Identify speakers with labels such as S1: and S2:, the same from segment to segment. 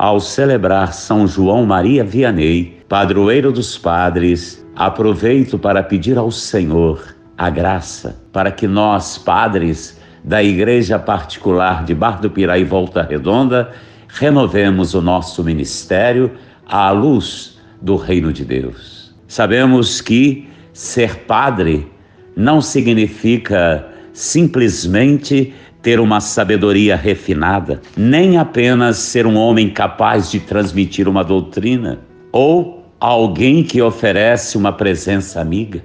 S1: ao celebrar São João Maria Vianney, padroeiro dos padres, aproveito para pedir ao Senhor a graça para que nós, padres da Igreja Particular de Bar do Piraí Volta Redonda, renovemos o nosso ministério à luz do Reino de Deus. Sabemos que ser padre não significa simplesmente ter uma sabedoria refinada, nem apenas ser um homem capaz de transmitir uma doutrina ou alguém que oferece uma presença amiga.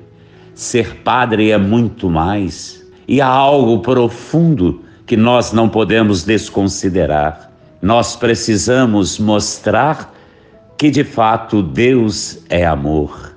S1: Ser padre é muito mais e há algo profundo que nós não podemos desconsiderar. Nós precisamos mostrar que de fato Deus é amor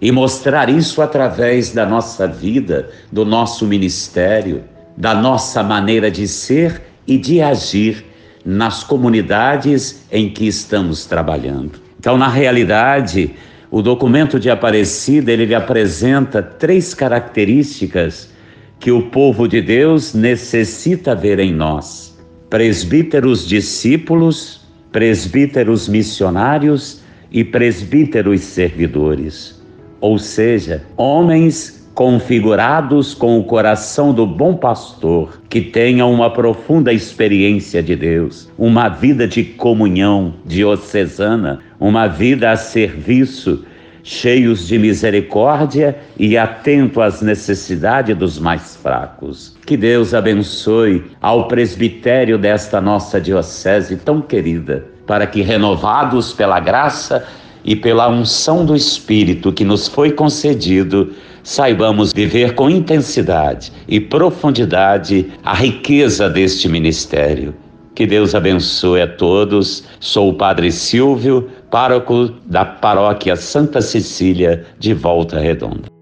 S1: e mostrar isso através da nossa vida, do nosso ministério, da nossa maneira de ser e de agir nas comunidades em que estamos trabalhando. Então, na realidade, o documento de Aparecida ele apresenta três características que o povo de Deus necessita ver em nós: presbíteros discípulos, presbíteros missionários e presbíteros servidores. Ou seja, homens configurados com o coração do bom pastor, que tenham uma profunda experiência de Deus, uma vida de comunhão diocesana, uma vida a serviço, cheios de misericórdia e atento às necessidades dos mais fracos. Que Deus abençoe ao presbitério desta nossa diocese tão querida, para que renovados pela graça e pela unção do Espírito que nos foi concedido, saibamos viver com intensidade e profundidade a riqueza deste ministério. Que Deus abençoe a todos. Sou o Padre Silvio, pároco da paróquia Santa Cecília de Volta Redonda.